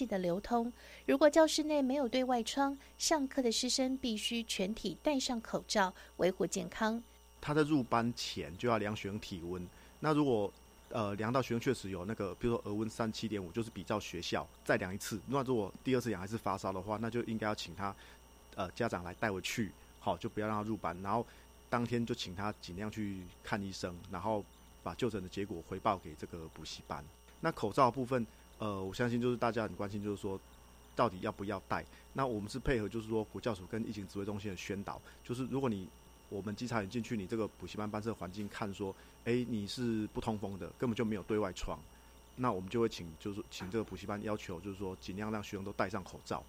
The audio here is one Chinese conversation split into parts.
气的流通。如果教室内没有对外窗，上课的师生必须全体戴上口罩，维护健康。他在入班前就要量学生体温。那如果呃量到学生确实有那个，比如说额温三七点五，就是比照学校再量一次。那如果第二次量还是发烧的话，那就应该要请他呃家长来带回去，好就不要让他入班。然后当天就请他尽量去看医生，然后把就诊的结果回报给这个补习班。那口罩部分，呃，我相信就是大家很关心，就是说到底要不要戴？那我们是配合就是说国教署跟疫情指挥中心的宣导，就是如果你我们稽查员进去你这个补习班班舍环境看说，哎，你是不通风的，根本就没有对外窗，那我们就会请就是请这个补习班要求就是说尽量让学生都戴上口罩。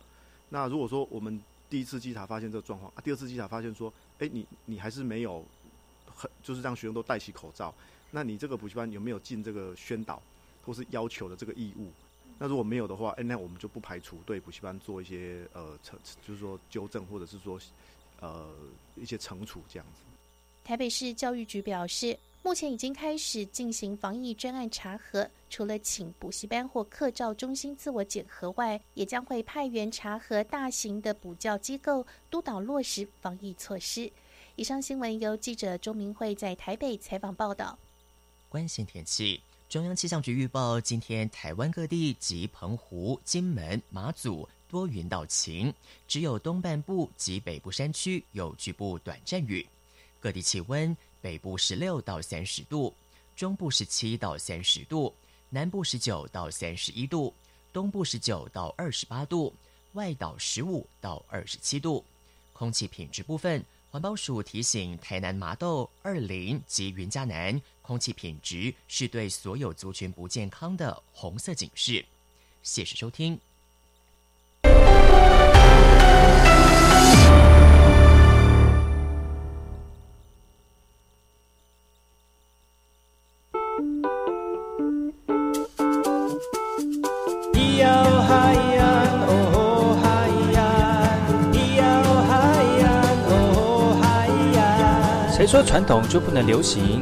那如果说我们第一次稽查发现这个状况，啊，第二次稽查发现说，哎，你你还是没有很就是让学生都戴起口罩，那你这个补习班有没有进这个宣导或是要求的这个义务？那如果没有的话，哎，那我们就不排除对补习班做一些呃惩，就是说纠正或者是说。呃，一些惩处这样子。台北市教育局表示，目前已经开始进行防疫专案查核，除了请补习班或课照中心自我检核外，也将会派员查核大型的补教机构，督导落实防疫措施。以上新闻由记者周明慧在台北采访报道。关心天气，中央气象局预报，今天台湾各地及澎湖、金门、马祖。多云到晴，只有东半部及北部山区有局部短暂雨。各地气温：北部十六到三十度，中部十七到三十度，南部十九到三十一度，东部十九到二十八度，外岛十五到二十七度。空气品质部分，环保署提醒台南麻豆、二林及云嘉南，空气品质是对所有族群不健康的红色警示。谢谢收听。谁说传统就不能流行？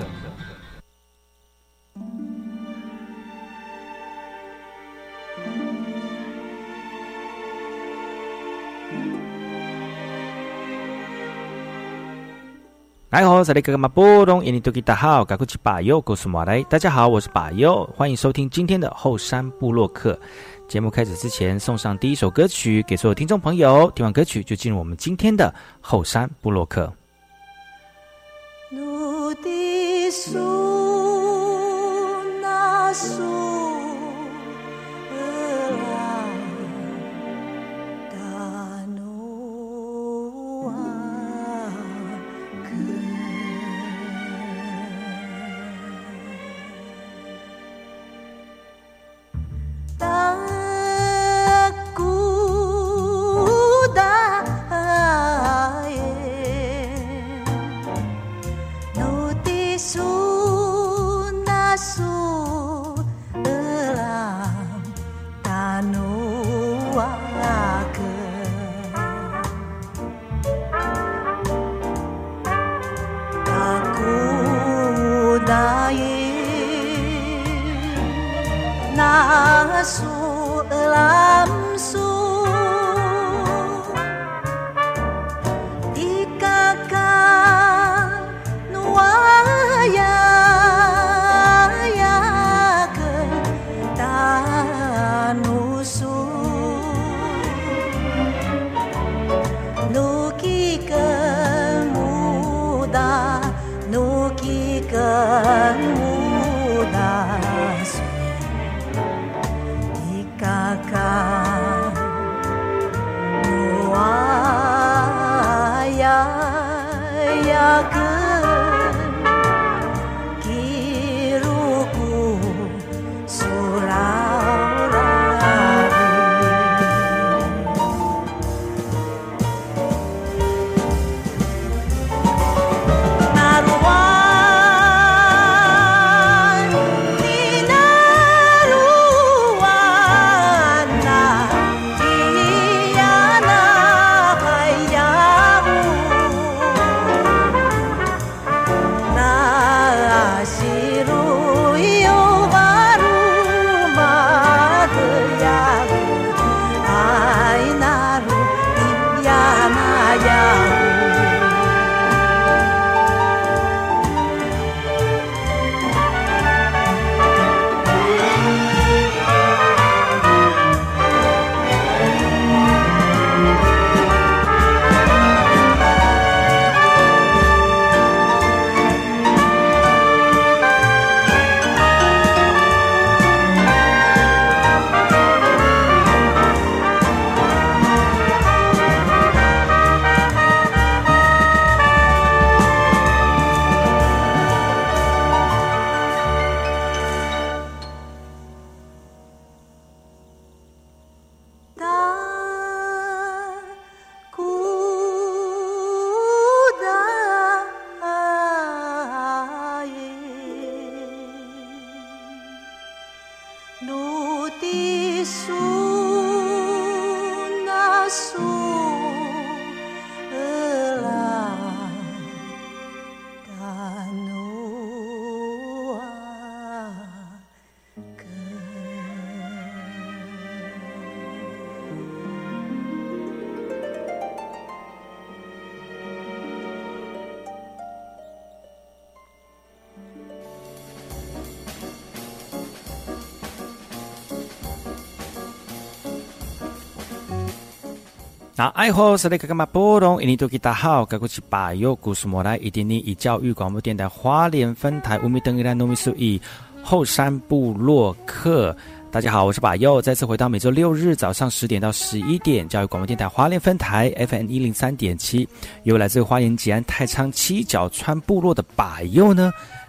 大家好，萨利格格马布隆伊尼多吉达好，卡库奇巴尤格苏马雷，大家好，我是巴尤，欢迎收听今天的后山部落客。节目开始之前，送上第一首歌曲给所有听众朋友。听完歌曲就进入我们今天的后山部落客。努。那爱好是那个干嘛波动？印尼多吉大好，该过去把右故事莫来，一点点以教育广播电台花莲分台五米登一兰农米数一后山部落客。大家好，我是把右，再次回到每周六日早上十点到十一点，教育广播电台花莲分台 FM 一零三点七，由来自花莲吉安太仓七角川部落的把右呢。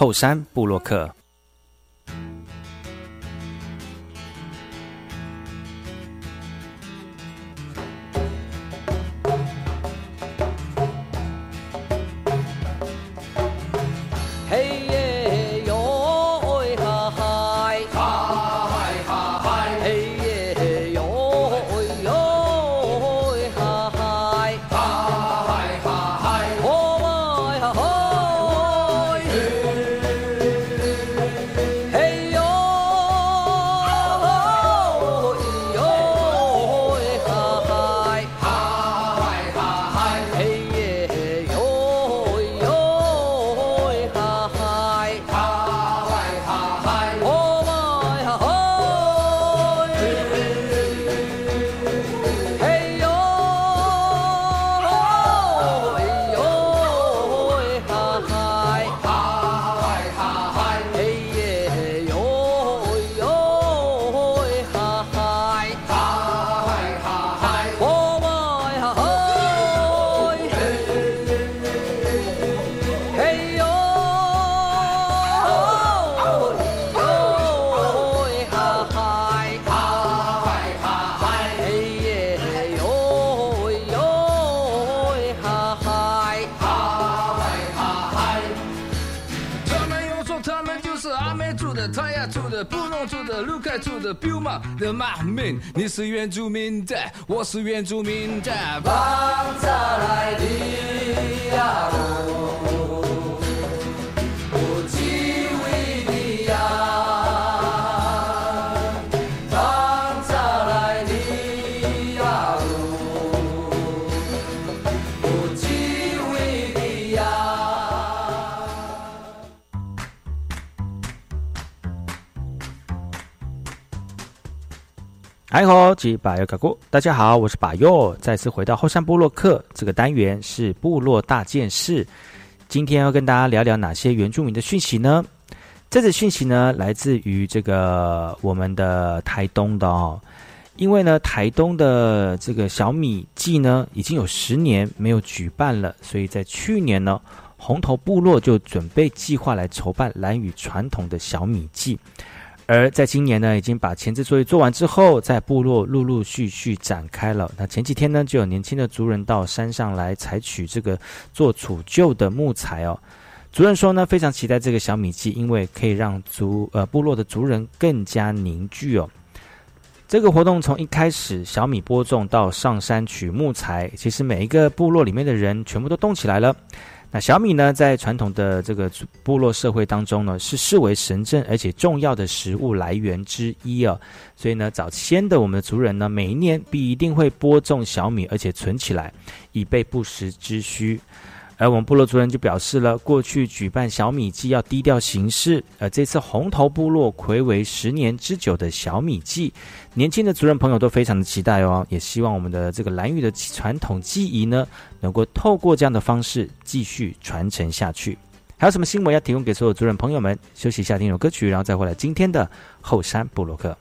后山布洛克。住的 build 嘛的嘛们你是原住民的我是原住民的。王者来的呀呜嗨吼，吉巴尤嘎古，大家好，我是巴尤，再次回到后山部落客这个单元是部落大件事。今天要跟大家聊聊哪些原住民的讯息呢？这次讯息呢，来自于这个我们的台东的哦，因为呢，台东的这个小米季呢，已经有十年没有举办了，所以在去年呢，红头部落就准备计划来筹办蓝屿传统的小米季。而在今年呢，已经把前置作业做完之后，在部落陆陆续续展开了。那前几天呢，就有年轻的族人到山上来采取这个做储旧的木材哦。族人说呢，非常期待这个小米季，因为可以让族呃部落的族人更加凝聚哦。这个活动从一开始小米播种到上山取木材，其实每一个部落里面的人全部都动起来了。那小米呢，在传统的这个部落社会当中呢，是视为神圣而且重要的食物来源之一啊。所以呢，早先的我们的族人呢，每一年必一定会播种小米，而且存起来，以备不时之需。而我们部落族人就表示了，过去举办小米祭要低调行事，而这次红头部落魁为十年之久的小米祭，年轻的族人朋友都非常的期待哦，也希望我们的这个蓝玉的传统技艺呢，能够透过这样的方式继续传承下去。还有什么新闻要提供给所有族人朋友们？休息一下，听首歌曲，然后再回来今天的后山部落克。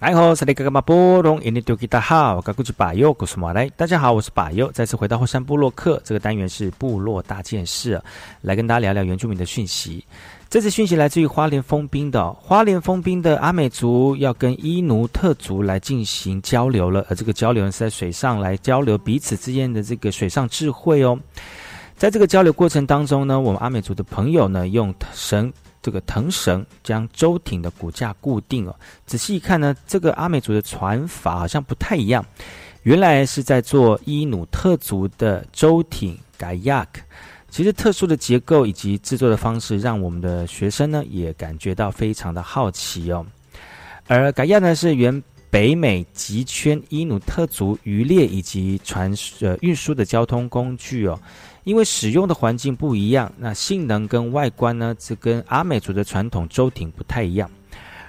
来好，是那个嘛波隆，印尼多吉达好，我过去巴友，古苏马来。大家好，我是巴友，再次回到后山部落客这个单元是部落大件事，来跟大家聊聊原住民的讯息。这次讯息来自于花莲封兵的，花莲封兵的阿美族要跟伊努特族来进行交流了，而这个交流是在水上来交流彼此之间的这个水上智慧哦。在这个交流过程当中呢，我们阿美族的朋友呢，用绳这个藤绳将舟艇的骨架固定哦。仔细一看呢，这个阿美族的船法好像不太一样，原来是在做伊努特族的舟艇 Gayak。其实特殊的结构以及制作的方式，让我们的学生呢也感觉到非常的好奇哦。而改亚呢是原北美极圈伊努特族渔猎以及船呃运输的交通工具哦。因为使用的环境不一样，那性能跟外观呢，这跟阿美族的传统舟艇不太一样。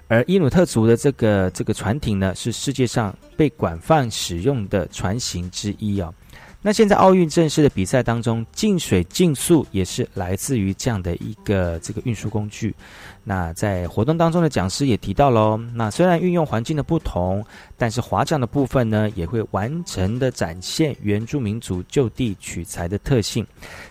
而伊努特族的这个这个船艇呢，是世界上被广泛使用的船型之一哦。那现在奥运正式的比赛当中，进水竞速也是来自于这样的一个这个运输工具。那在活动当中的讲师也提到喽，那虽然运用环境的不同，但是划桨的部分呢，也会完整的展现原住民族就地取材的特性。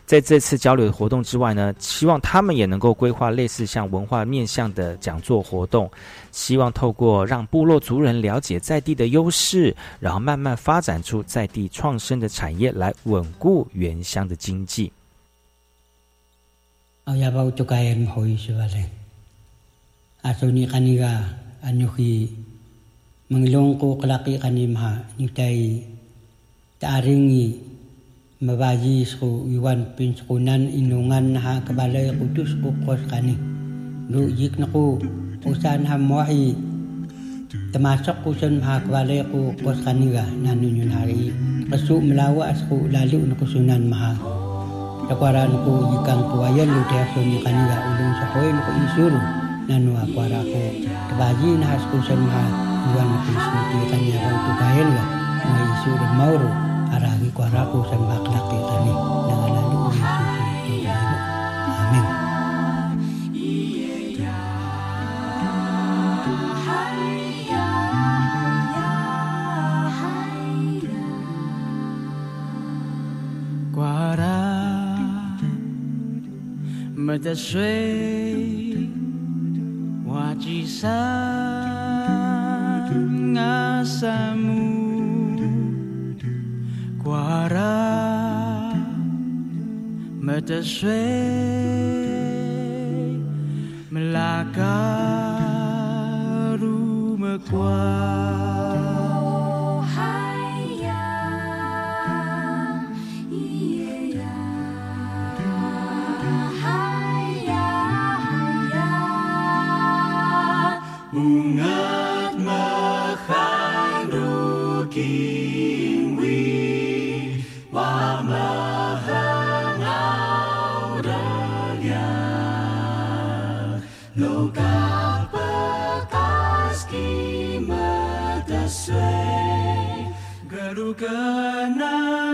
在这次交流的活动之外呢，希望他们也能够规划类似像文化面向的讲座活动，希望透过让部落族人了解在地的优势，然后慢慢发展出在地创生的产业，来稳固原乡的经济。aso ni kaniga asuni kaniga anuhi menglongko kelaki kanimha nyutai taringi mabaji sku iwan pinskunan inungan ha kebalai kudus kukos kani. Lu yik naku usan hamwahi temasok kusun ha kabalay ko kos kaniga nanunyun hari. Kesu melawa asku lalu nukusunan maha. Takwaran ku yikang kuayan lu teasuni kaniga ulung sakoin ku isur Nanu kwara ko tabaji na haskul san ma yuan ko suti kanya ga na isu de mauro aragi kwara ko san baklak te tani na lalu isu amin. Nagising asamu Kuara Metesuai Melaka Rumah kuat Bunga't mahaluking wi wa mahang auranya Loka patas kimataswe Garuganang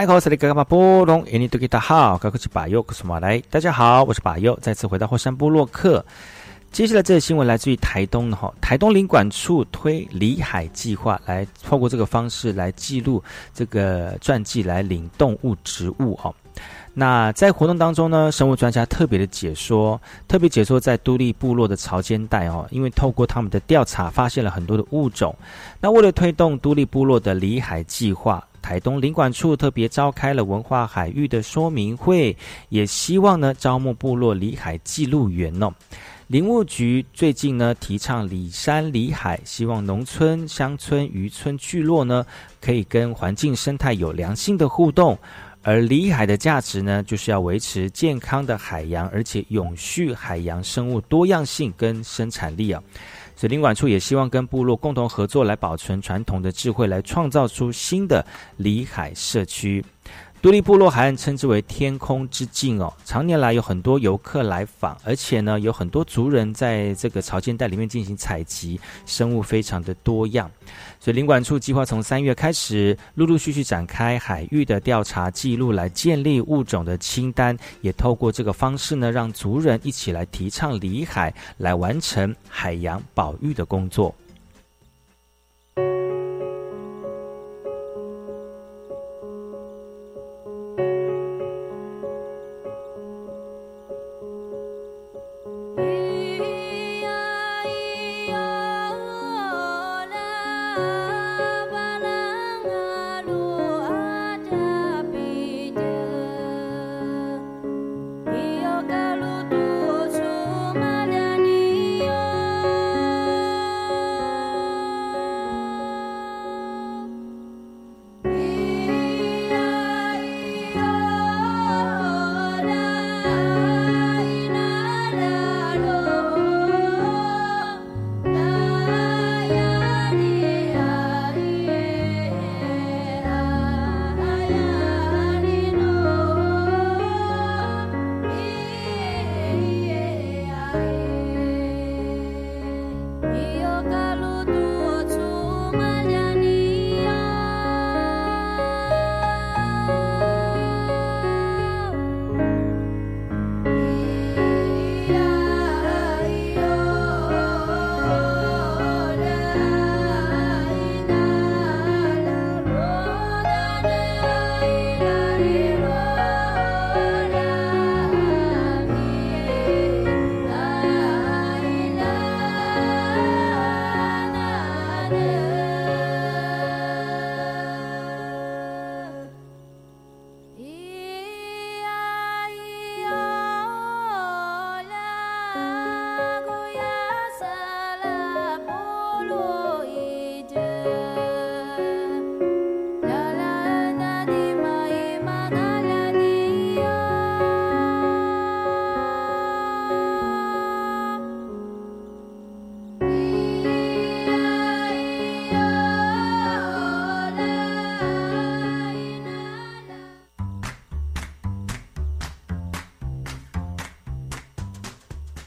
metaswe melakaru mekuat 大家好，我是巴佑，我是马来。大家好，我是巴佑，再次回到火山部落克。接下来这个新闻来自于台东的哈，台东领馆处推里海计划，来透过这个方式来记录这个传记，来领动物植物哦。那在活动当中呢，生物专家特别的解说，特别解说在都立部落的潮间带哦，因为透过他们的调查，发现了很多的物种。那为了推动都立部落的里海计划。台东领馆处特别召开了文化海域的说明会，也希望呢招募部落里海记录员哦。林务局最近呢提倡里山里海，希望农村、乡村、渔村聚落呢可以跟环境生态有良性的互动。而里海的价值呢，就是要维持健康的海洋，而且永续海洋生物多样性跟生产力啊。所以林馆处也希望跟部落共同合作，来保存传统的智慧，来创造出新的里海社区。独立部落海岸称之为“天空之境”哦，常年来有很多游客来访，而且呢，有很多族人在这个潮间带里面进行采集，生物非常的多样。所以林管处计划从三月开始，陆陆续续展开海域的调查记录，来建立物种的清单，也透过这个方式呢，让族人一起来提倡里海，来完成海洋保育的工作。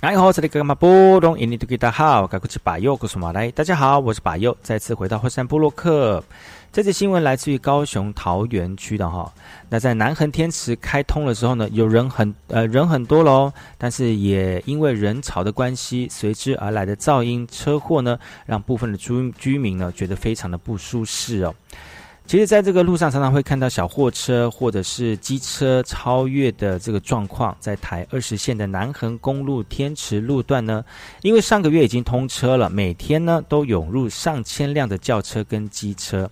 你好，这里格马波东印尼土著大好，该过去巴佑，古苏马来。大家好，我是巴佑，再次回到火山部落克。这则新闻来自于高雄桃园区的哈。那在南横天池开通的时候呢，有人很呃人很多喽，但是也因为人潮的关系，随之而来的噪音、车祸呢，让部分的居居民呢觉得非常的不舒适哦。其实，在这个路上常常会看到小货车或者是机车超越的这个状况。在台二十线的南横公路天池路段呢，因为上个月已经通车了，每天呢都涌入上千辆的轿车跟机车。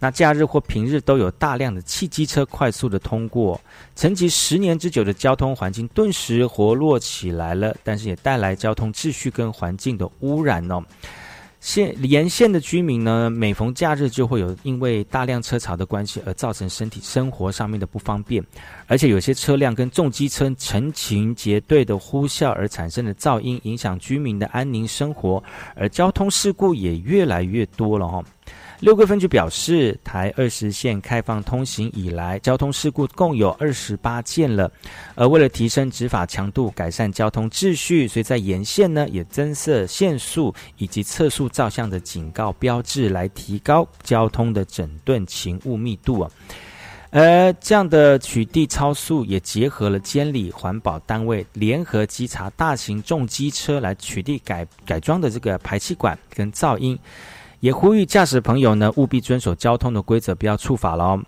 那假日或平日都有大量的汽机车快速的通过，沉寂十年之久的交通环境顿时活络起来了，但是也带来交通秩序跟环境的污染哦。线沿线的居民呢，每逢假日就会有因为大量车潮的关系而造成身体生活上面的不方便，而且有些车辆跟重机车成群结队的呼啸而产生的噪音，影响居民的安宁生活，而交通事故也越来越多了哈。六个分局表示，台二十线开放通行以来，交通事故共有二十八件了。而为了提升执法强度，改善交通秩序，所以在沿线呢也增设限速以及测速照相的警告标志，来提高交通的整顿勤务密度啊。而这样的取缔超速，也结合了监理环保单位联合稽查大型重机车来取缔改改装的这个排气管跟噪音。也呼吁驾驶朋友呢，务必遵守交通的规则，不要触法喽。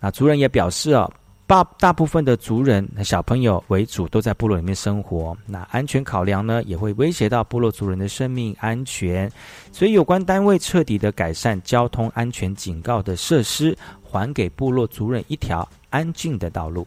那族人也表示啊，大大部分的族人小朋友为主，都在部落里面生活。那安全考量呢，也会威胁到部落族人的生命安全。所以有关单位彻底的改善交通安全警告的设施，还给部落族人一条安静的道路。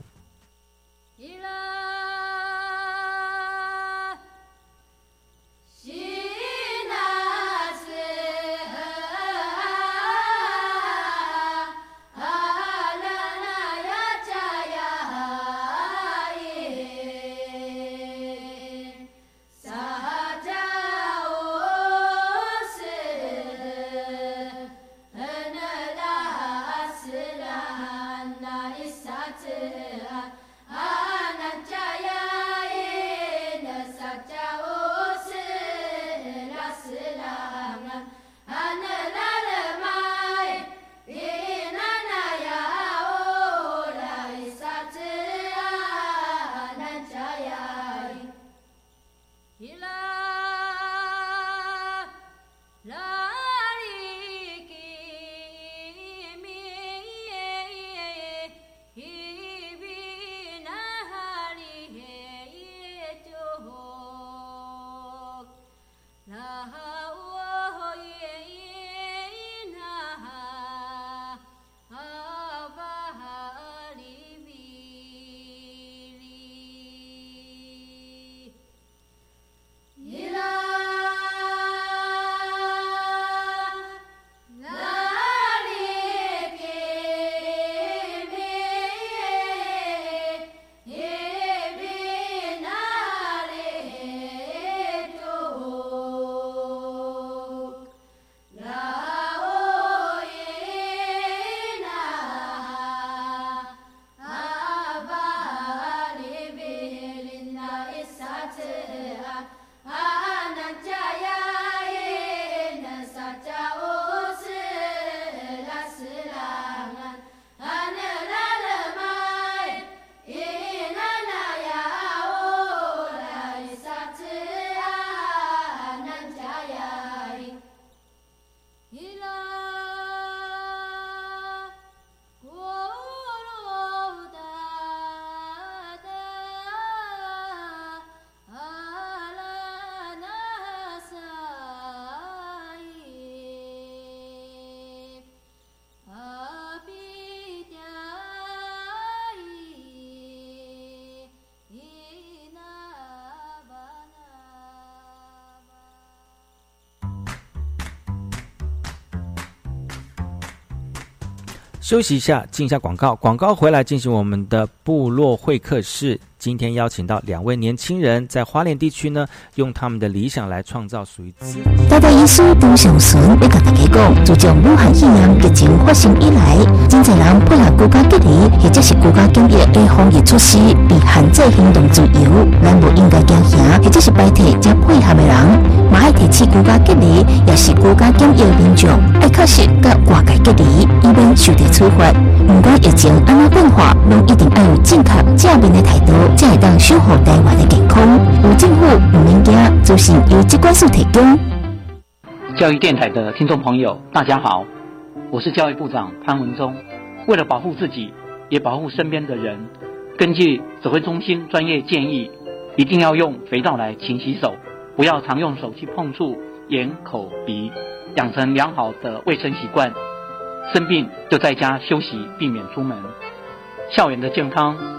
休息一下，进一下广告。广告回来进行我们的部落会客室。今天邀请到两位年轻人，在花莲地区呢，用他们的理想来创造属于自己。台大医师张上顺要甲大家讲，自从武汉肺炎疫情发生以来，真侪人配合国家隔离或者是国家检疫的防疫措施，被限制行动自由。咱无应该惊吓，或者是白体加配合的人，嘛爱提起国家隔离，也是国家检疫民众，爱确实甲外界隔离，以免受到处罚。不管疫情安怎变化，拢一定要有正确正面的态度。才会当守护台湾的健康。有政府唔免惊，就是由机关署提供。教育电台的听众朋友，大家好，我是教育部长潘文忠。为了保护自己，也保护身边的人，根据指挥中心专业建议，一定要用肥皂来勤洗手，不要常用手去碰触眼、口、鼻，养成良好的卫生习惯。生病就在家休息，避免出门。校园的健康。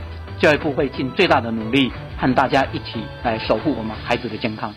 教育部会尽最大的努力，和大家一起来守护我们孩子的健康。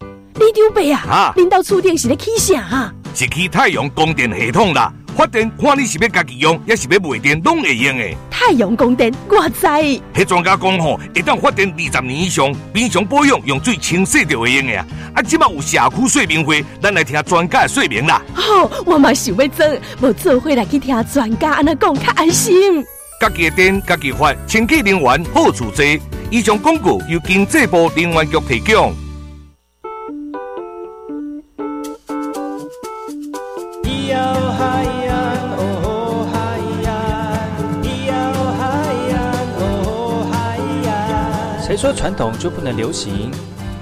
李丢伯啊，啊领导厝电是咧起啥？是起太阳供电系统啦。发电看你是要家己用，也是要卖电，拢会用的。太阳供电，我知。迄专家讲吼，一旦发电二十年以上，平常保养用水清洗就会用的啊。啊，即马有社区说明会，咱来听专家的说明啦。好，我嘛想要做，无做会来去听专家安尼讲，较安心。家己的电，家己发，清洁能源好处多。以上广告由经济部能源局提供。谁说传统就不能流行？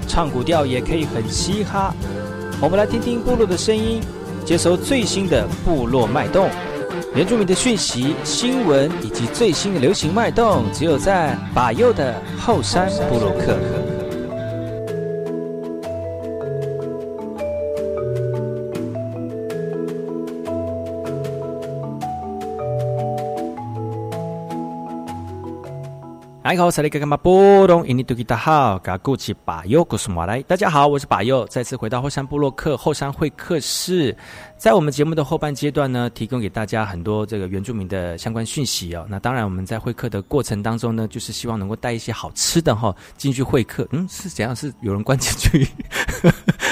唱古调也可以很嘻哈。我们来听听部落的声音，接收最新的部落脉动。原住民的讯息、新闻以及最新的流行脉动，只有在把右的后山部落克。大家好，我是把右，再次回到后山部落克后山会客室。在我们节目的后半阶段呢，提供给大家很多这个原住民的相关讯息哦。那当然，我们在会客的过程当中呢，就是希望能够带一些好吃的哈进去会客。嗯，是怎样？是有人关进去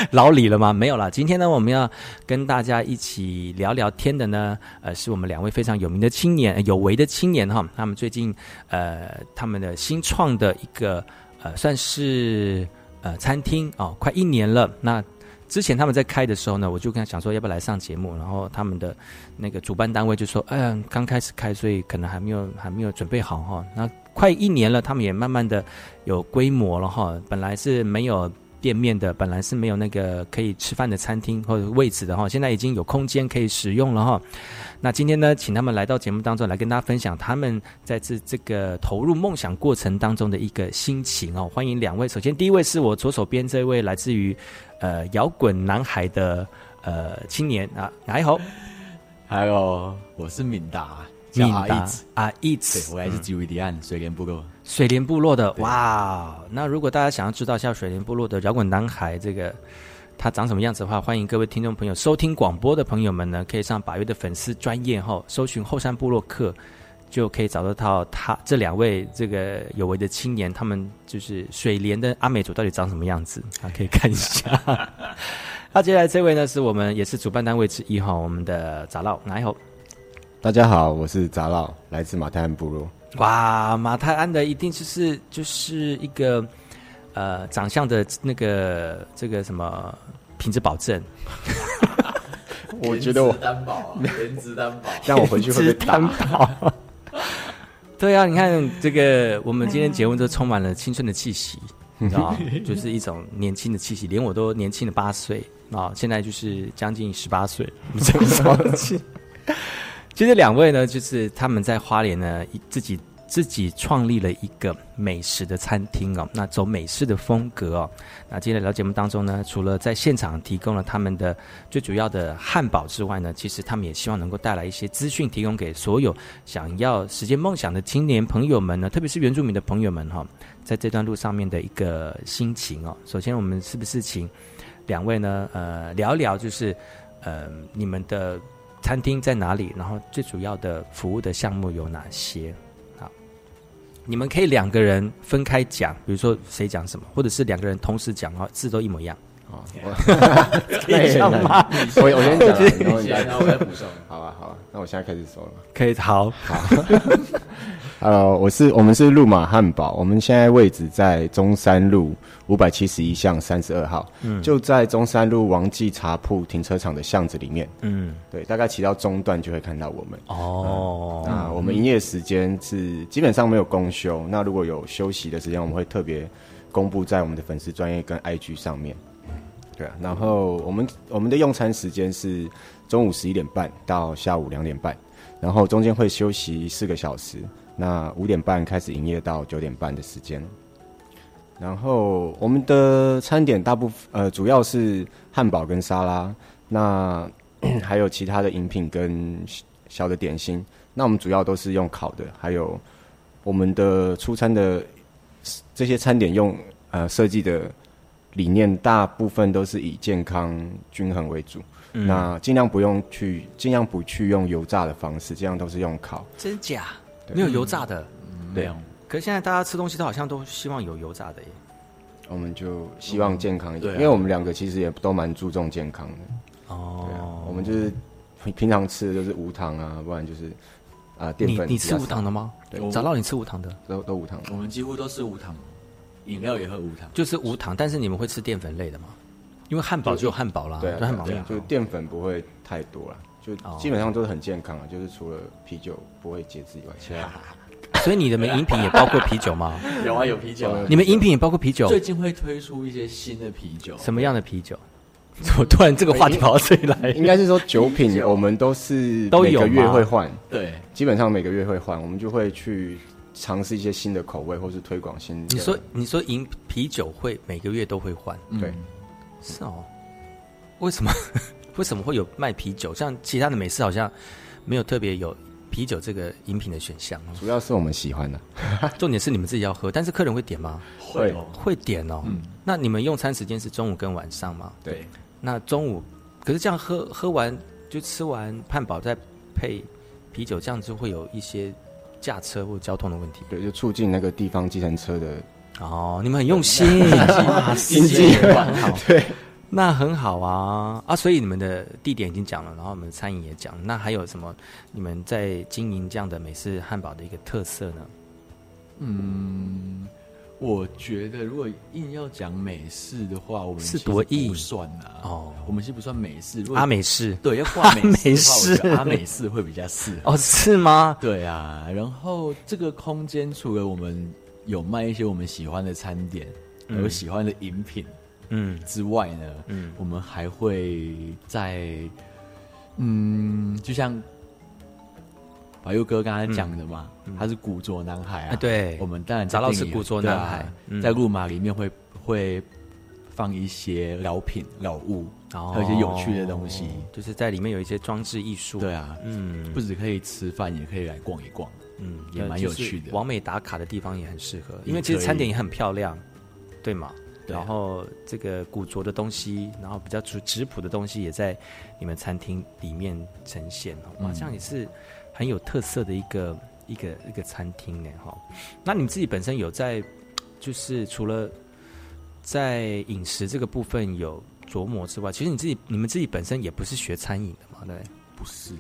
老李了吗？没有了。今天呢，我们要跟大家一起聊聊天的呢，呃，是我们两位非常有名的青年，有为的青年哈。他们最近呃，他们的新创的一个呃，算是呃餐厅哦，快一年了。那之前他们在开的时候呢，我就跟他讲说要不要来上节目，然后他们的那个主办单位就说，哎呀，刚开始开，所以可能还没有还没有准备好哈。那快一年了，他们也慢慢的有规模了哈。本来是没有店面的，本来是没有那个可以吃饭的餐厅或者位置的哈，现在已经有空间可以使用了哈。那今天呢，请他们来到节目当中来跟大家分享他们在这这个投入梦想过程当中的一个心情哦。欢迎两位，首先第一位是我左手边这位来自于。呃，摇滚男孩的呃青年啊，你好，还有我是敏达，敏达啊，一直我还是基维迪安水莲部落，水莲部落的哇，那如果大家想要知道一下水莲部落的摇滚男孩这个他长什么样子的话，欢迎各位听众朋友收听广播的朋友们呢，可以上八月的粉丝专业后搜寻后山部落客。就可以找得到他这两位这个有为的青年，他们就是水莲的阿美族到底长什么样子啊？可以看一下。那接下来这位呢，是我们也是主办单位之一哈，我们的杂老来好。大家好，我是杂老，来自马太安部落。哇，马太安的一定就是就是一个呃长相的那个这个什么品质保证。我觉得我担保，颜值担保，让我回去会被担保。对啊，你看这个，我们今天节目都充满了青春的气息，你知道就是一种年轻的气息，连我都年轻了八岁啊！现在就是将近十八岁，这么其实两位呢，就是他们在花莲呢，一自己自己创立了一个美食的餐厅哦，那走美式的风格哦。那今天来到节目当中呢，除了在现场提供了他们的最主要的汉堡之外呢，其实他们也希望能够带来一些资讯，提供给所有想要实现梦想的青年朋友们呢，特别是原住民的朋友们哈、在这段路上面的一个心情哦。首先，我们是不是请两位呢？呃，聊一聊就是呃你们的餐厅在哪里？然后最主要的服务的项目有哪些？好，你们可以两个人分开讲，比如说谁讲什么，或者是两个人同时讲，哦，字都一模一样。哦，可以吗？我我先讲，然后你然后我再补充。好啊，好啊，那我现在开始说了。可以，好，好。呃，我是我们是路马汉堡，我们现在位置在中山路五百七十一巷三十二号，嗯就在中山路王记茶铺停车场的巷子里面。嗯，对，大概骑到中段就会看到我们。哦那我们营业时间是基本上没有公休，那如果有休息的时间，我们会特别公布在我们的粉丝专业跟 IG 上面。对啊，然后我们我们的用餐时间是中午十一点半到下午两点半，然后中间会休息四个小时。那五点半开始营业到九点半的时间。然后我们的餐点大部分呃主要是汉堡跟沙拉，那 还有其他的饮品跟小的点心。那我们主要都是用烤的，还有我们的出餐的这些餐点用呃设计的理念，大部分都是以健康均衡为主。嗯那尽量不用去，尽量不去用油炸的方式，尽量都是用烤。真假？对没有油炸的，对啊，可是现在大家吃东西都好像都希望有油炸的耶。我们就希望健康一点，对啊因为我们两个其实也都蛮注重健康的。哦，对啊，我们就是平平常吃的就是无糖啊，不然就是啊淀你你吃无糖的吗？对，找到你吃无糖的，都都无糖。我们几乎都是无糖，饮料也喝无糖。就是无糖，但是你们会吃淀粉类的吗？因为汉堡就有汉堡啦，对汉堡面对啊，就是淀粉不会太多了，就哦基本上都是很健康啊，就是除了啤酒不会节制以外，其他所以你的饮品也包括啤酒吗？有啊，有啤酒啊。你们饮品也包括啤酒？最近会推出一些新的啤酒，什么样的啤酒？怎么突然这个话题跑到这里来？应该是说酒品，我们都是都有每个月会换，对，基本上每个月会换，我们就会去尝试一些新的口味，或是推广新的。你说你说饮啤酒会每个月都会换？对，是哦。为什么为什么会有卖啤酒？像其他的美式好像没有特别有啤酒这个饮品的选项。主要是我们喜欢的，重点是你们自己要喝，但是客人会点吗？会会点哦。那你们用餐时间是中午跟晚上吗？对。那中午可是这样喝喝完就吃完汉堡再配啤酒，这样就会有一些驾车或交通的问题。对，就促进那个地方计程车的哦，你们很用心，经济很好。对，那很好啊啊！所以你们的地点已经讲了，然后我们餐饮也讲了，那还有什么？你们在经营这样的美式汉堡的一个特色呢？嗯，我觉得如果硬要讲美式的话，我们是多硬不算啊。哦，我们是不算美式，如果阿美式对，要挂美美式阿美式会比较适合。哦，是吗？对啊，然后这个空间除了我们有卖一些我们喜欢的餐点，嗯有喜欢的饮品，嗯之外呢，嗯，我们还会在，嗯，就像白佑哥刚才讲的嘛，他是古着男孩啊，啊对。我们当然找到在店里是古着男孩嗯。在路马里面会会放一些老品老物，哦。还有一些有趣的东西，就是在里面有一些装置艺术。对啊，嗯，不止可以吃饭，也可以来逛一逛，嗯，也蛮有趣的。完美打卡的地方也很适合，因为其实餐点也很漂亮，对吗？然后这个古着的东西，然后比较质质朴的东西也在你们餐厅里面呈现哦。哇，嗯这样也是很有特色的一个一个一个餐厅呢哈。那你们自己本身有在，就是除了在饮食这个部分有琢磨之外，其实你自己你们自己本身也不是学餐饮的嘛，对不对？不是，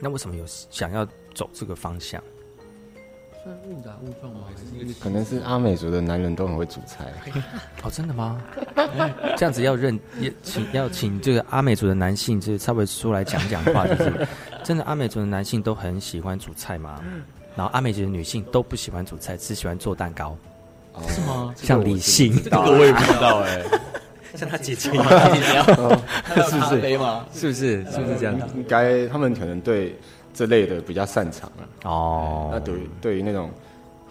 那为什么有想要走这个方向？算误打误撞吗？还是可能是阿美族的男人都很会煮菜。哦，真的吗？这样子要认也请要请这个阿美族的男性，就是稍微出来讲讲话，就是真的阿美族的男性都很喜欢煮菜吗？然后阿美族的女性都不喜欢煮菜，只喜欢做蛋糕，是吗？像李信，这个我也不知道哎。像他姐姐一样，他姐姐是不咖啡是吗？是不是？是不是这样？应该他们可能对这类的比较擅长啊。哦，那对于对于那种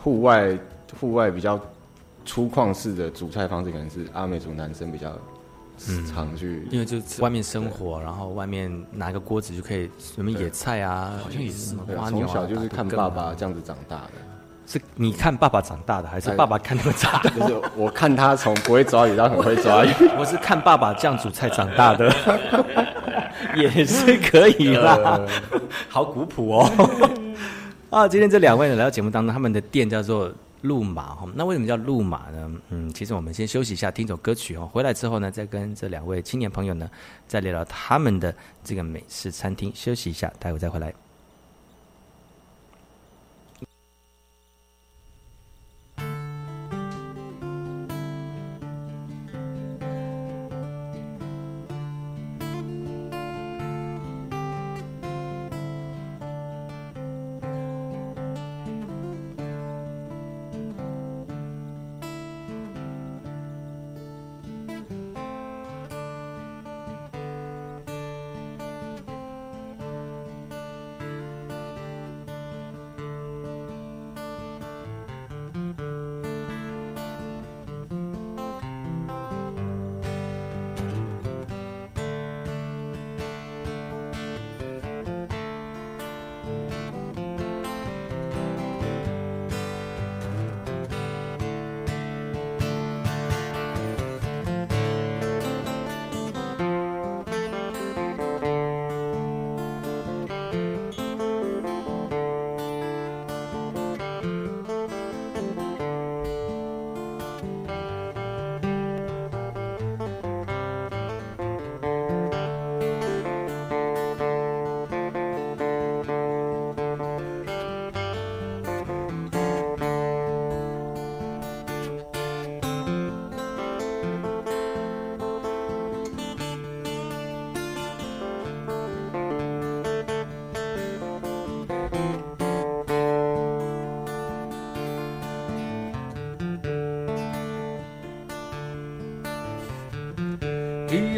户外户外比较粗犷式的煮菜方式，可能是阿美族男生比较常去，因为就是外面生活，然后外面拿个锅子就可以什么野菜啊，好像也是什么对啊花牛啊从小就是看爸爸这样子长大的。是你看爸爸长大的，还是爸爸看你们长大？就是我看他从不会抓鱼到很会抓。鱼，我是看爸爸这样煮菜长大的，也是可以啦，好古朴哦。啊，今天这两位呢来到节目当中，他们的店叫做路马哈。那为什么叫路马呢？嗯，其实我们先休息一下，听首歌曲哦。回来之后呢，再跟这两位青年朋友呢，再聊聊他们的这个美式餐厅。休息一下，待会再回来。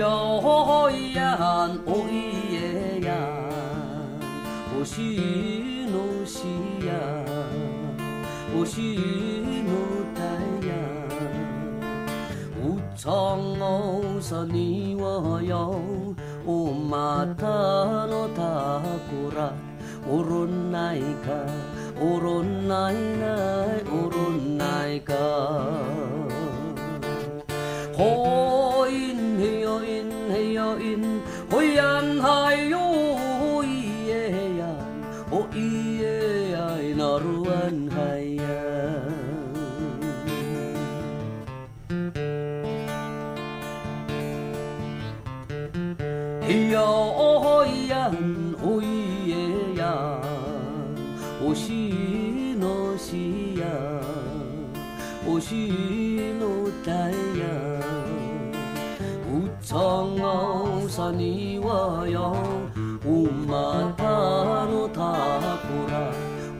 呀，哦耶呀，我西 ho shi no shi yan ho shi no tai yan 无常哦，萨尼瓦哟，乌马塔诺塔古拉，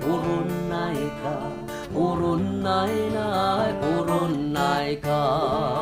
乌伦奈卡，乌伦奈奈，乌伦奈卡。哦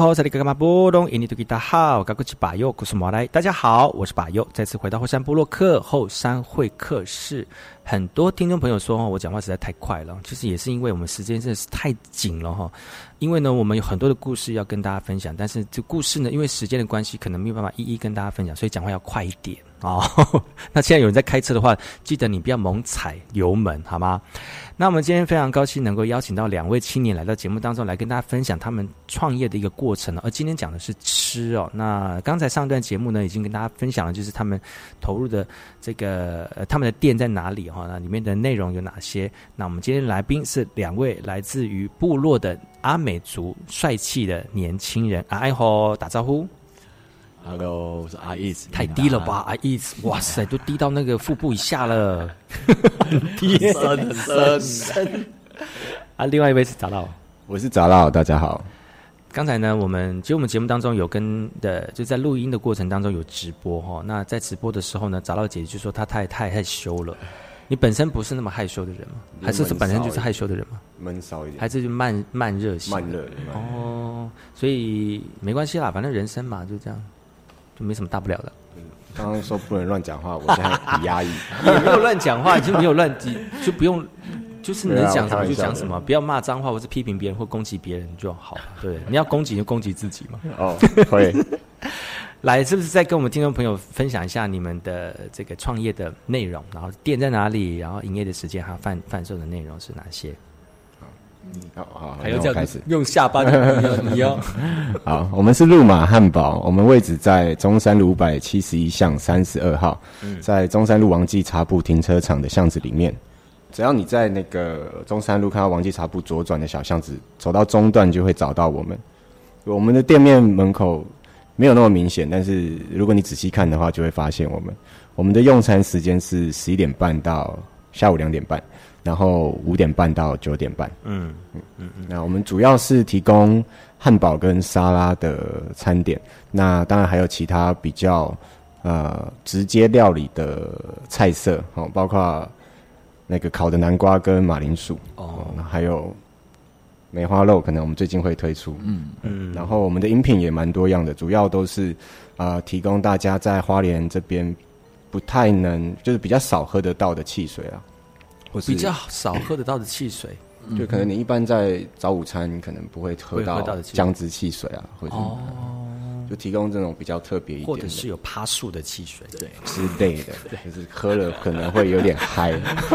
好，大家好，我是巴佑，再次回到后山部落客后山会客室。很多听众朋友说，我讲话实在太快了，其实也是因为我们时间真的是太紧了哈。因为呢，我们有很多的故事要跟大家分享，但是这故事呢，因为时间的关系，可能没有办法一一跟大家分享，所以讲话要快一点 哦。那现在有人在开车的话，记得你不要猛踩油门，好吗？那我们今天非常高兴能够邀请到两位青年来到节目当中来跟大家分享他们创业的一个过程而今天讲的是吃哦。那刚才上段节目呢，已经跟大家分享了，就是他们投入的这个他们的店在哪里哈？那里面的内容有哪些？那我们今天来宾是两位来自于部落的阿美族帅气的年轻人，阿爱吼打招呼。Hello，我是阿义子，太低了吧，阿 Is，，哇塞，都低到那个腹部以下了，低深很深。啊，另外一位是找到，我是杂老，大家好。刚才呢，我们其实我们节目当中有跟的，就在录音的过程当中有直播哈。那在直播的时候呢，找到姐姐就说她太太害羞了。你本身不是那么害羞的人吗？还是本身就是害羞的人吗？闷骚一点，还是就慢慢热型？慢热哦，所以没关系啦，反正人生嘛，就这样。就没什么大不了的。刚刚说不能乱讲话，我现在很压抑。也没有乱讲话，已经没有乱，就不用，就是能讲什么就讲什么，不要骂脏话或是批评别人或攻击别人就好了。对，你要攻击就攻击自己嘛。哦，可以。来，是不是再跟我们听众朋友分享一下你们的这个创业的内容？然后店在哪里？然后营业的时间还有贩贩售的内容是哪些？好好，还要这样开始用下巴，你要 好。我们是路马汉堡，我们位置在中山路五百七十一巷三十二号，在中山路王记茶铺停车场的巷子里面。只要你在那个中山路看到王记茶铺左转的小巷子，走到中段就会找到我们。我们的店面门口没有那么明显，但是如果你仔细看的话，就会发现我们。我们的用餐时间是十一点半到下午两点半。然后五点半到九点半。嗯嗯嗯嗯。那我们主要是提供汉堡跟沙拉的餐点，那当然还有其他比较呃直接料理的菜色哦，包括那个烤的南瓜跟马铃薯哦，还有梅花肉，可能我们最近会推出。嗯嗯。然后我们的饮品也蛮多样的，主要都是呃提供大家在花莲这边不太能就是比较少喝得到的汽水啊。比较少喝得到的汽水，就可能你一般在早午餐，可能不会喝到姜汁汽水啊，或者哦，就提供这种比较特别一点，或者是有趴树的汽水，对之类的，就是喝了可能会有点嗨，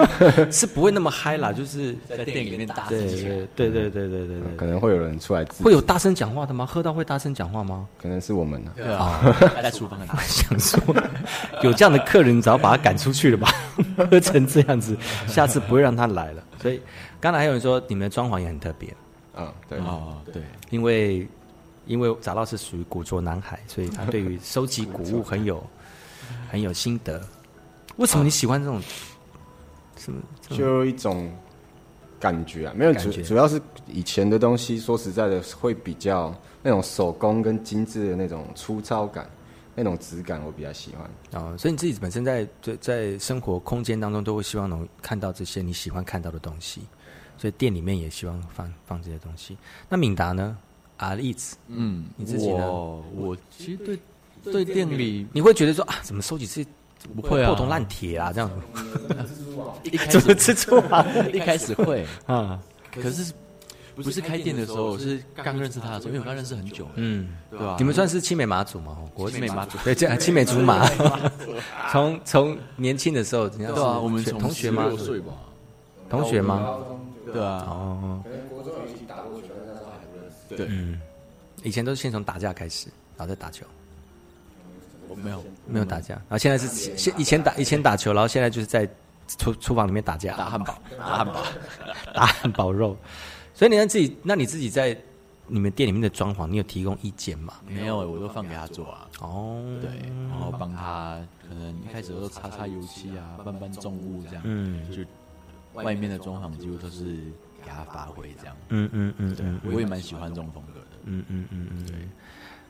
是不会那么嗨啦，就是在店里面大声，对对对对对对，可能会有人出来，会有大声讲话的吗？喝到会大声讲话吗？可能是我们，对啊，还在厨房大 想说，有这样的客人，只要把他赶出去了吧，喝成这样子，下次不会让他来了，所以。刚才还有人说你们的装潢也很特别嗯，对哦对，因为因为杂到是属于古着男孩，所以他对于收集古物很有 很有心得。为什么你喜欢这种？什么？就一种感觉啊，没有主主要是以前的东西，说实在的，会比较那种手工跟精致的那种粗糙感。那种质感我比较喜欢啊，所以你自己本身在在在生活空间当中都会希望能看到这些你喜欢看到的东西，所以店里面也希望放放这些东西。那敏达呢？啊，例子，嗯，你自己呢？我其实对对店里你会觉得说啊，怎么收集这些不会啊，破铜烂铁啊这样 一开怎么吃醋啊？一开始会 啊，可是。不是开店的时候，是刚认识他的时候，因为我刚认识很久，嗯，对吧？你们算是青梅马祖嘛？国青梅马祖，对，这样青梅竹马。从从年轻的时候，对啊，我们同学吗？岁吧，同学吗？对啊，哦，对，嗯，以前都是先从打架开始，然后再打球。我没有，没有打架，然后现在是现以前打以前打球，然后现在就是在厨厨房里面打架，打汉堡，打汉堡，打汉堡肉。所以你看自己，那你自己在你们店里面的装潢，你有提供意见吗？没有，我都放给他做啊。哦，对，然后帮他可能一开始都擦擦油漆啊，搬搬重物这样。嗯就外面的装潢几乎都是给他发挥这样。嗯嗯嗯对嗯，我也蛮喜欢这种风格的。嗯嗯嗯嗯，对。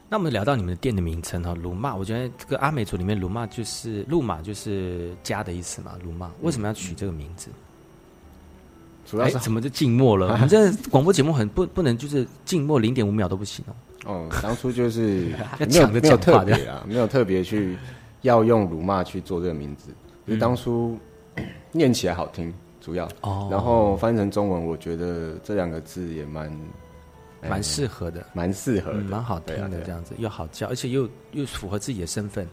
那我们聊到你们的店的名称哈，鲁骂，我觉得这个阿美族里面鲁骂就是路马就是家的意思嘛，鲁骂为什么要取这个名字？主要是哎怎么就静默了？我们这广播节目很不不能就是静默零点五秒都不行哦。哦，当初就是 要没有没有讲话的特别啊，没有特别去要用辱骂去做这个名字，就是当初念起来好听，主要哦然后翻成中文，我觉得这两个字也蛮哎蛮适合的，蛮适合的，嗯蛮好听的这样子，又好叫，而且又又符合自己的身份。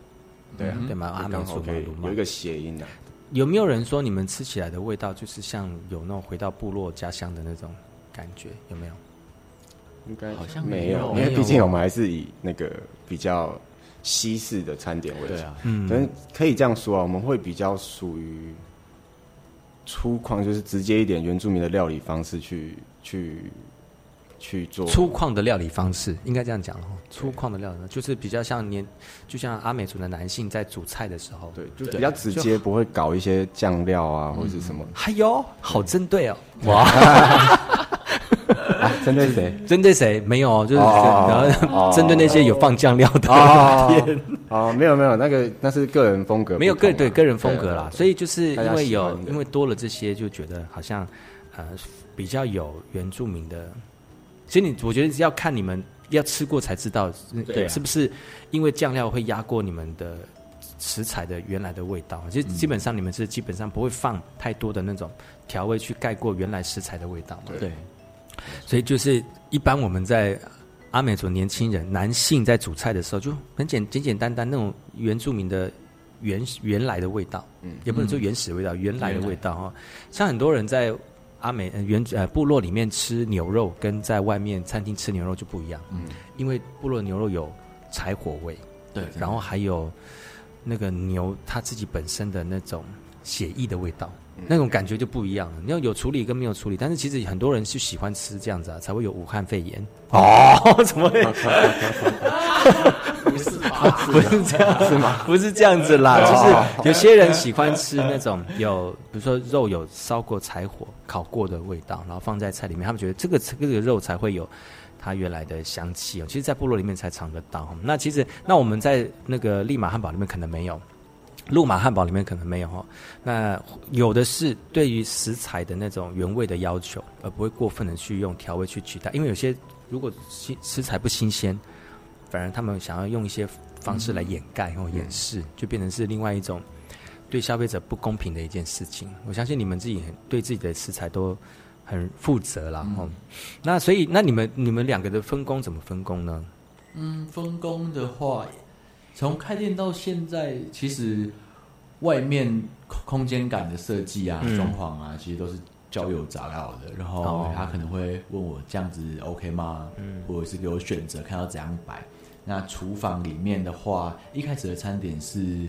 对啊，对吗？阿美族嘛鲁有一个谐音的。有没有人说你们吃起来的味道就是像有那种回到部落家乡的那种感觉？有没有？应该好像没有，因为毕竟我们还是以那个比较西式的餐点为主。对啊嗯可以这样说啊，我们会比较属于粗犷，就是直接一点原住民的料理方式去去去做粗犷的料理方式，应该这样讲哦。粗犷的料理就是比较像年，就像阿美族的男性在煮菜的时候，对，就比较直接，不会搞一些酱料啊或者是什么。哎呦好针对哦，哇！啊针对谁？针对谁？没有哦，就是哦然后哦针对那些有放酱料的哦店，哦，没有没有，那个那是个人风格啊，没有个对个人风格啦所以就是因为有因为多了这些，就觉得好像呃比较有原住民的。其实你我觉得要看你们要吃过才知道，对啊是不是因为酱料会压过你们的食材的原来的味道？其实基本上你们是基本上不会放太多的那种调味去盖过原来食材的味道嘛。对，所以就是一般我们在阿美族年轻人男性在煮菜的时候，就很简简简单单那种原住民的原原来的味道，嗯。也不能说原始味道，原来的味道哈。像很多人在阿美呃原呃部落里面吃牛肉，跟在外面餐厅吃牛肉就不一样，嗯，因为部落牛肉有柴火味，对然后还有那个牛它自己本身的那种血意的味道，那种感觉就不一样了。你要有处理跟没有处理，但是其实很多人是喜欢吃这样子啊，才会有武汉肺炎。哦，怎么会？不是吧？不是这样子吗？不是这样子啦，就是有些人喜欢吃那种有，比如说肉有烧过柴火烤过的味道，然后放在菜里面，他们觉得这个这个肉才会有它原来的香气哦。其实，在部落里面才尝得到。那其实，那我们在那个利马汉堡里面可能没有。路马汉堡里面可能没有哈，那有的是对于食材的那种原味的要求，而不会过分的去用调味去取代。因为有些如果新食材不新鲜，反而他们想要用一些方式来掩盖或掩饰，就变成是另外一种对消费者不公平的一件事情。我相信你们自己很对自己的食材都很负责啦。哈、那所以那你们你们两个的分工怎么分工呢？嗯，分工的话，从开店到现在，其实外面空空间感的设计啊、嗯装潢啊，其实都是交友杂料的。然后哦他可能会问我这样子 OK 吗？嗯或者是给我选择，看要怎样摆。那厨房里面的话，一开始的餐点是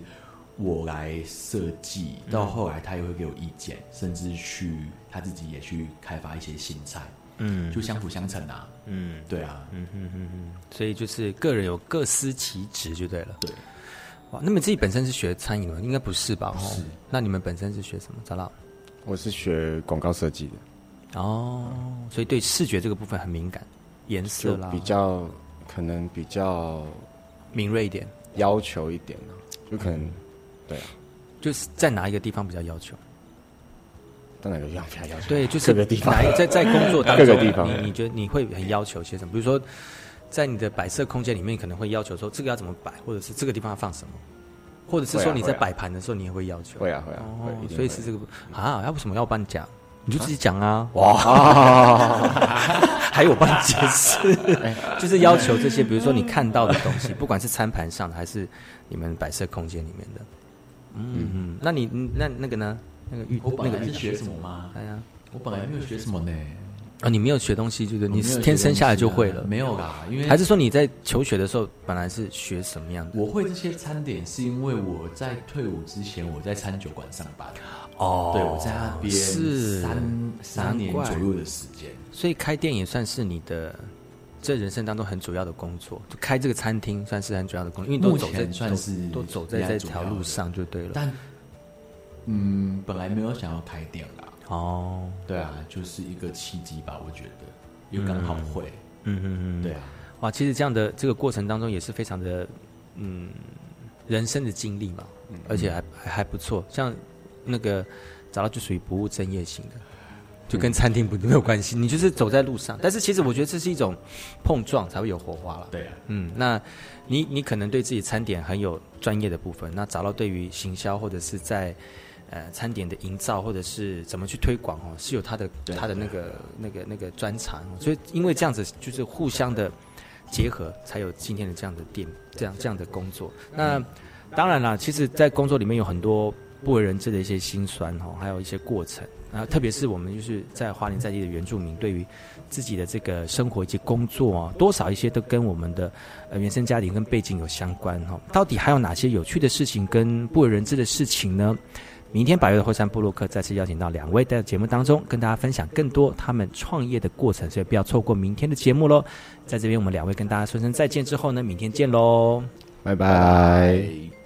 我来设计，嗯到后来他也会给我意见，甚至去他自己也去开发一些新菜，嗯就相辅相成啊。嗯，对啊，嗯嗯嗯嗯，所以就是个人有各司其职就对了。对，哇，那么自己本身是学餐饮的吗？应该不是吧？哦是，那你们本身是学什么？找到我是学广告设计的，哦，所以对视觉这个部分很敏感，颜色啦，比较可能比较敏锐一点，要求一点呢，就可能对啊，就是在哪一个地方比较要求？在哪个地方比较要求？对，就是各个地方在在工作 当中，各个地方你你觉得你会很要求些什么？比如说，在你的摆设空间里面，可能会要求说这个要怎么摆，或者是这个地方要放什么，或者是说你在摆盘的时候，你也会要求。会啊会啊所以是这个啊，要为什么要我帮你讲？你就自己讲啊！哇 还有我帮你解释，就是要求这些，比如说你看到的东西，不管是餐盘上的还是你们摆设空间里面的。嗯嗯，那你那那个呢？那个玉我本来是学什么吗？哎呀，我本来没有学什么呢。啊，你没有学东西，就是你我没有学天生下来就会了，没有啦因为还是说你在求学的时候本来是学什么样的？我会这些餐点是因为我在退伍之前我在餐酒馆上班。哦对，我在那边是三三年左右的时间。所以开店也算是你的这人生当中很主要的工作，就开这个餐厅算是很主要的工作，因为你都目走在前算是都都走在这条路上就对了。但嗯，本来没有想要开店啦。哦，对啊，就是一个契机吧，我觉得又刚好会。嗯嗯嗯，对啊。哇，其实这样的这个过程当中也是非常的嗯人生的经历嘛，而且还还还不错。像那个找到就属于不务正业型的，就跟餐厅不没有关系，你就是走在路上。但是其实我觉得这是一种碰撞才会有火花了。对啊，嗯，那你你可能对自己餐点很有专业的部分，那找到对于行销或者是在呃餐点的营造或者是怎么去推广哦，是有他的他的那个那个那个专长，所以因为这样子就是互相的结合，才有今天的这样的店，这样这样的工作。那当然啦，其实，在工作里面有很多不为人知的一些辛酸哦，还有一些过程。然后，特别是我们就是在花莲在地的原住民，对于自己的这个生活以及工作啊，多少一些都跟我们的呃原生家庭跟背景有相关哈、到底还有哪些有趣的事情跟不为人知的事情呢？明天百越的后山布鲁克再次邀请到两位在节目当中跟大家分享更多他们创业的过程，所以不要错过明天的节目喽。在这边我们两位跟大家说声再见之后呢，明天见喽，拜拜。